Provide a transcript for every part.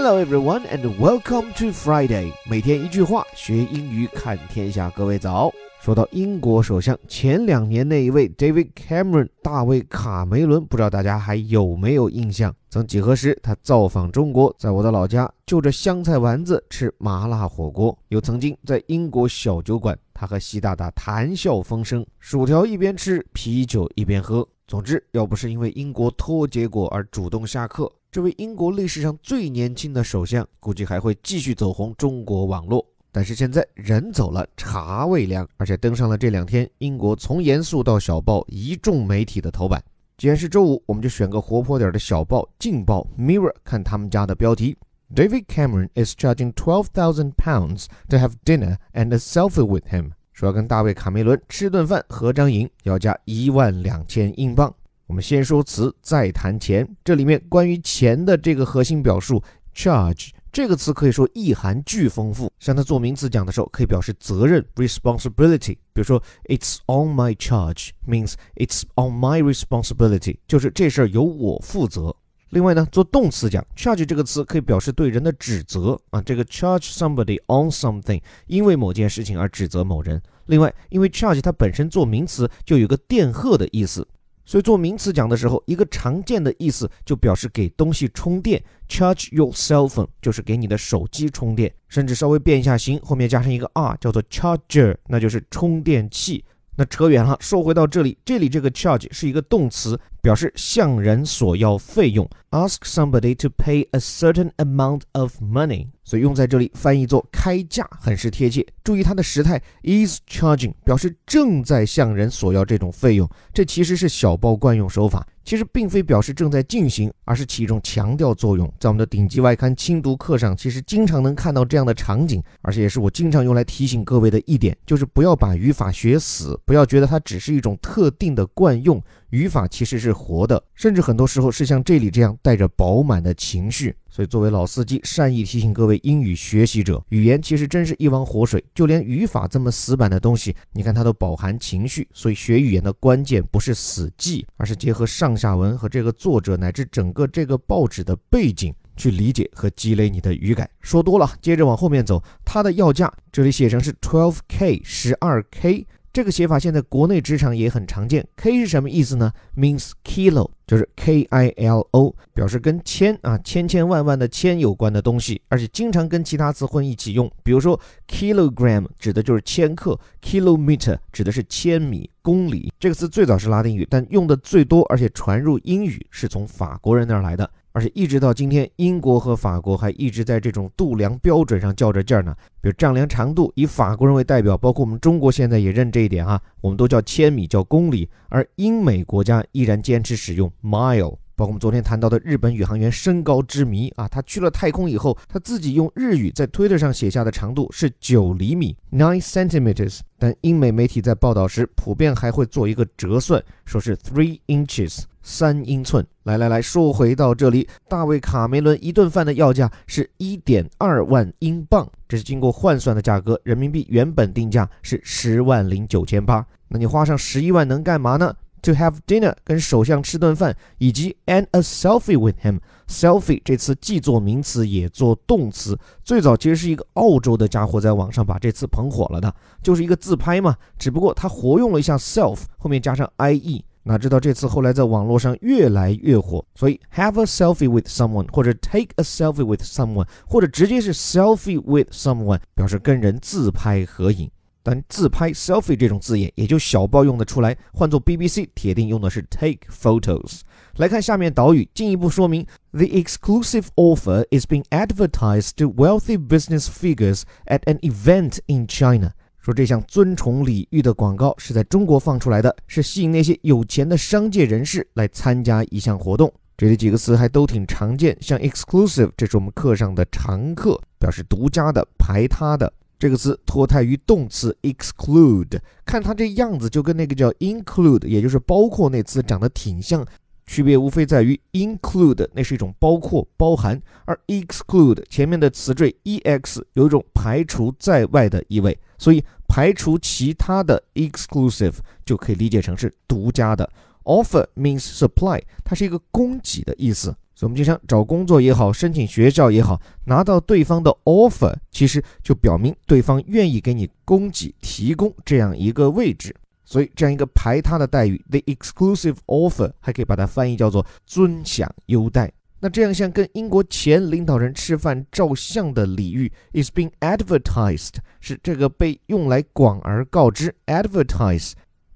Hello everyone and welcome to Friday。每天一句话，学英语看天下。各位早。说到英国首相，前两年那一位 David Cameron 大卫卡梅伦，不知道大家还有没有印象？曾几何时，他造访中国，在我的老家就着香菜丸子吃麻辣火锅；又曾经在英国小酒馆，他和习大大谈笑风生，薯条一边吃，啤酒一边喝。总之，要不是因为英国拖结果而主动下课。这位英国历史上最年轻的首相，估计还会继续走红中国网络。但是现在人走了，茶未凉，而且登上了这两天英国从严肃到小报一众媒体的头版。既然是周五，我们就选个活泼点的小报《劲报》Mirror，看他们家的标题：David Cameron is charging twelve thousand pounds to have dinner and a selfie with him。说要跟大卫卡梅伦吃顿饭、合张影，要加一万两千英镑。我们先说词，再谈钱。这里面关于钱的这个核心表述 charge 这个词可以说意涵巨丰富。像它做名词讲的时候，可以表示责任 responsibility。比如说，It's on my charge means it's on my responsibility，就是这事儿由我负责。另外呢，做动词讲 charge 这个词可以表示对人的指责啊，这个 charge somebody on something，因为某件事情而指责某人。另外，因为 charge 它本身做名词就有个电荷的意思。所以做名词讲的时候，一个常见的意思就表示给东西充电，charge your cell phone 就是给你的手机充电，甚至稍微变一下形，后面加上一个 r，叫做 charger，那就是充电器。那扯远了，说回到这里，这里这个 charge 是一个动词，表示向人索要费用，ask somebody to pay a certain amount of money，所以用在这里翻译作开价，很是贴切。注意它的时态 is charging，表示正在向人索要这种费用，这其实是小报惯用手法。其实并非表示正在进行，而是起一种强调作用。在我们的顶级外刊精读课上，其实经常能看到这样的场景，而且也是我经常用来提醒各位的一点，就是不要把语法学死，不要觉得它只是一种特定的惯用。语法其实是活的，甚至很多时候是像这里这样带着饱满的情绪。所以，作为老司机，善意提醒各位英语学习者，语言其实真是一汪活水，就连语法这么死板的东西，你看它都饱含情绪。所以，学语言的关键不是死记，而是结合上下文和这个作者乃至整个这个报纸的背景去理解和积累你的语感。说多了，接着往后面走，它的要价这里写成是 twelve k，十二 k。这个写法现在国内职场也很常见。K 是什么意思呢？Means kilo，就是 K I L O，表示跟千啊千千万万的千有关的东西，而且经常跟其他词混一起用。比如说 kilogram 指的就是千克，kilometer 指的是千米、公里。这个词最早是拉丁语，但用的最多，而且传入英语是从法国人那儿来的。而且一直到今天，英国和法国还一直在这种度量标准上较着劲儿呢。比如丈量长度，以法国人为代表，包括我们中国现在也认这一点啊，我们都叫千米，叫公里。而英美国家依然坚持使用 mile。包括我们昨天谈到的日本宇航员身高之谜啊，他去了太空以后，他自己用日语在推特上写下的长度是九厘米 （nine centimeters）。但英美媒体在报道时，普遍还会做一个折算，说是 three inches。三英寸，来来来说回到这里，大卫卡梅伦一顿饭的要价是一点二万英镑，这是经过换算的价格，人民币原本定价是十万零九千八。那你花上十一万能干嘛呢？To have dinner，跟首相吃顿饭，以及 and a selfie with him。selfie 这词既做名词也做动词，最早其实是一个澳洲的家伙在网上把这词捧火了的，就是一个自拍嘛，只不过他活用了一下 self，后面加上 ie。哪知道这次后来在网络上越来越火，所以 have a selfie with someone 或者 take a selfie with someone 或者直接是 selfie with someone 表示跟人自拍合影。但自拍 selfie 这种字眼也就小报用得出来，换作 BBC 铁定用的是 take photos。来看下面导语，进一步说明：The exclusive offer is being advertised to wealthy business figures at an event in China。 说这项尊崇礼遇的广告是在中国放出来的，是吸引那些有钱的商界人士来参加一项活动。这里几个词还都挺常见，像 exclusive，这是我们课上的常客，表示独家的、排他的。这个词脱胎于动词 exclude，看它这样子就跟那个叫 include，也就是包括那词长得挺像。区别无非在于 include 那是一种包括、包含，而 exclude 前面的词缀 ex 有一种排除在外的意味，所以排除其他的 exclusive 就可以理解成是独家的。Offer means supply，它是一个供给的意思。所以，我们经常找工作也好，申请学校也好，拿到对方的 offer，其实就表明对方愿意给你供给、提供这样一个位置。所以，这样一个排他的待遇，the exclusive offer，还可以把它翻译叫做尊享优待。那这样像跟英国前领导人吃饭照相的礼遇，is being advertised，是这个被用来广而告之，advertise。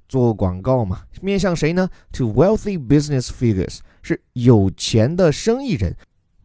做广告嘛，面向谁呢？To wealthy business figures，是有钱的生意人。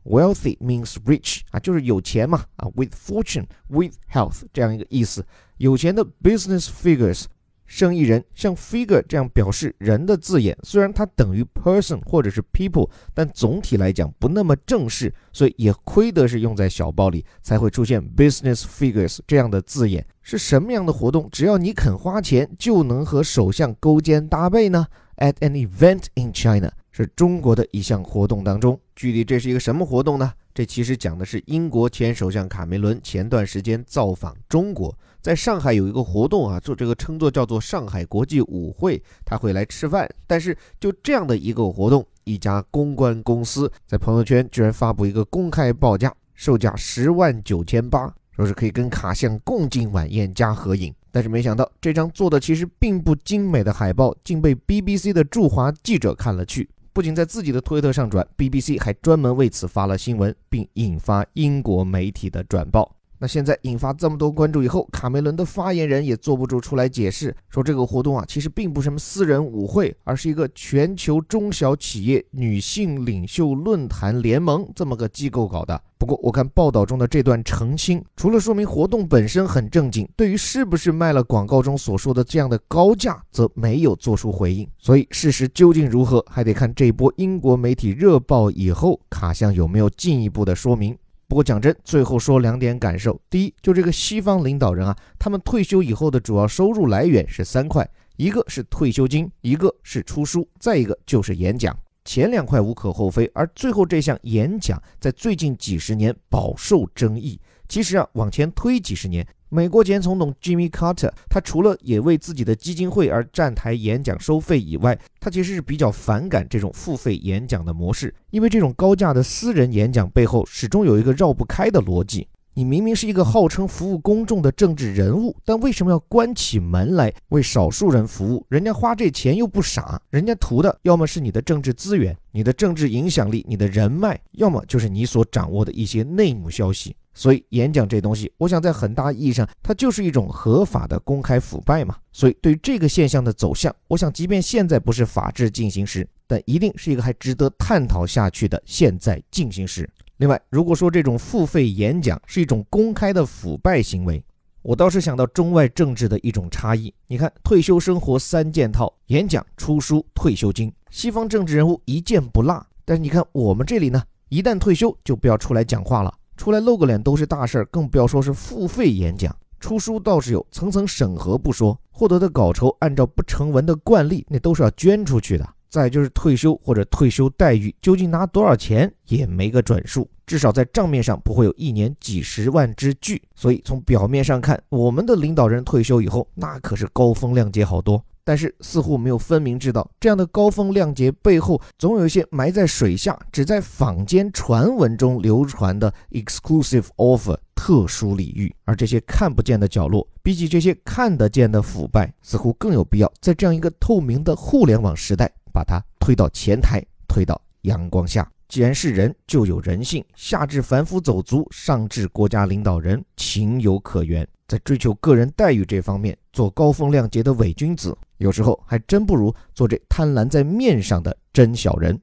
Wealthy means rich 啊，就是有钱嘛啊，with fortune，with health 这样一个意思。有钱的 business figures。生意人像 figure 这样表示人的字眼，虽然它等于 person 或者是 people，但总体来讲不那么正式，所以也亏得是用在小报里才会出现 business figures 这样的字眼。是什么样的活动？只要你肯花钱，就能和首相勾肩搭背呢？At an event in China，是中国的一项活动当中，具体这是一个什么活动呢？这其实讲的是英国前首相卡梅伦前段时间造访中国。在上海有一个活动啊，做这个称作叫做上海国际舞会，他会来吃饭。但是就这样的一个活动，一家公关公司在朋友圈居然发布一个公开报价，售价十万九千八，说是可以跟卡相共进晚宴加合影。但是没想到这张做的其实并不精美的海报，竟被 BBC 的驻华记者看了去，不仅在自己的推特上转，BBC 还专门为此发了新闻，并引发英国媒体的转报。那现在引发这么多关注以后，卡梅伦的发言人也坐不住出来解释，说这个活动啊，其实并不是什么私人舞会，而是一个全球中小企业女性领袖论坛联盟这么个机构搞的。不过我看报道中的这段澄清，除了说明活动本身很正经，对于是不是卖了广告中所说的这样的高价，则没有做出回应。所以事实究竟如何，还得看这一波英国媒体热爆以后，卡相有没有进一步的说明。不过讲真，最后说两点感受。第一，就这个西方领导人啊，他们退休以后的主要收入来源是三块，一个是退休金，一个是出书，再一个就是演讲。前两块无可厚非，而最后这项演讲在最近几十年饱受争议。其实啊，往前推几十年。美国前总统 Jimmy Carter，他除了也为自己的基金会而站台演讲收费以外，他其实是比较反感这种付费演讲的模式，因为这种高价的私人演讲背后始终有一个绕不开的逻辑：你明明是一个号称服务公众的政治人物，但为什么要关起门来为少数人服务？人家花这钱又不傻，人家图的要么是你的政治资源、你的政治影响力、你的人脉，要么就是你所掌握的一些内幕消息。所以演讲这东西，我想在很大意义上，它就是一种合法的公开腐败嘛。所以对于这个现象的走向，我想即便现在不是法治进行时，但一定是一个还值得探讨下去的现在进行时。另外，如果说这种付费演讲是一种公开的腐败行为，我倒是想到中外政治的一种差异。你看，退休生活三件套：演讲、出书、退休金。西方政治人物一件不落，但是你看我们这里呢，一旦退休就不要出来讲话了。出来露个脸都是大事儿，更不要说是付费演讲。出书倒是有层层审核不说，获得的稿酬按照不成文的惯例，那都是要捐出去的。再就是退休或者退休待遇，究竟拿多少钱也没个准数，至少在账面上不会有一年几十万之巨。所以从表面上看，我们的领导人退休以后，那可是高风亮节好多。但是似乎没有分明知道，这样的高风亮节背后，总有一些埋在水下、只在坊间传闻中流传的 exclusive offer 特殊礼遇。而这些看不见的角落，比起这些看得见的腐败，似乎更有必要在这样一个透明的互联网时代，把它推到前台，推到阳光下。既然是人，就有人性，下至凡夫走卒，上至国家领导人，情有可原。在追求个人待遇这方面，做高风亮节的伪君子。有时候还真不如做这贪婪在面上的真小人。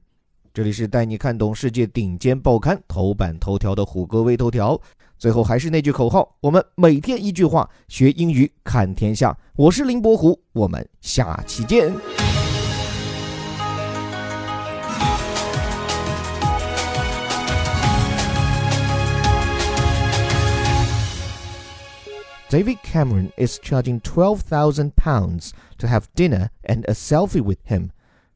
这里是带你看懂世界顶尖报刊头版头条的虎哥微头条。最后还是那句口号：我们每天一句话，学英语看天下。我是林伯虎，我们下期见。David Cameron is charging £12,000 to have dinner and a selfie with him.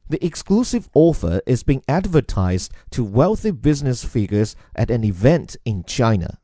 The exclusive offer is being advertised to wealthy business figures at an event in China.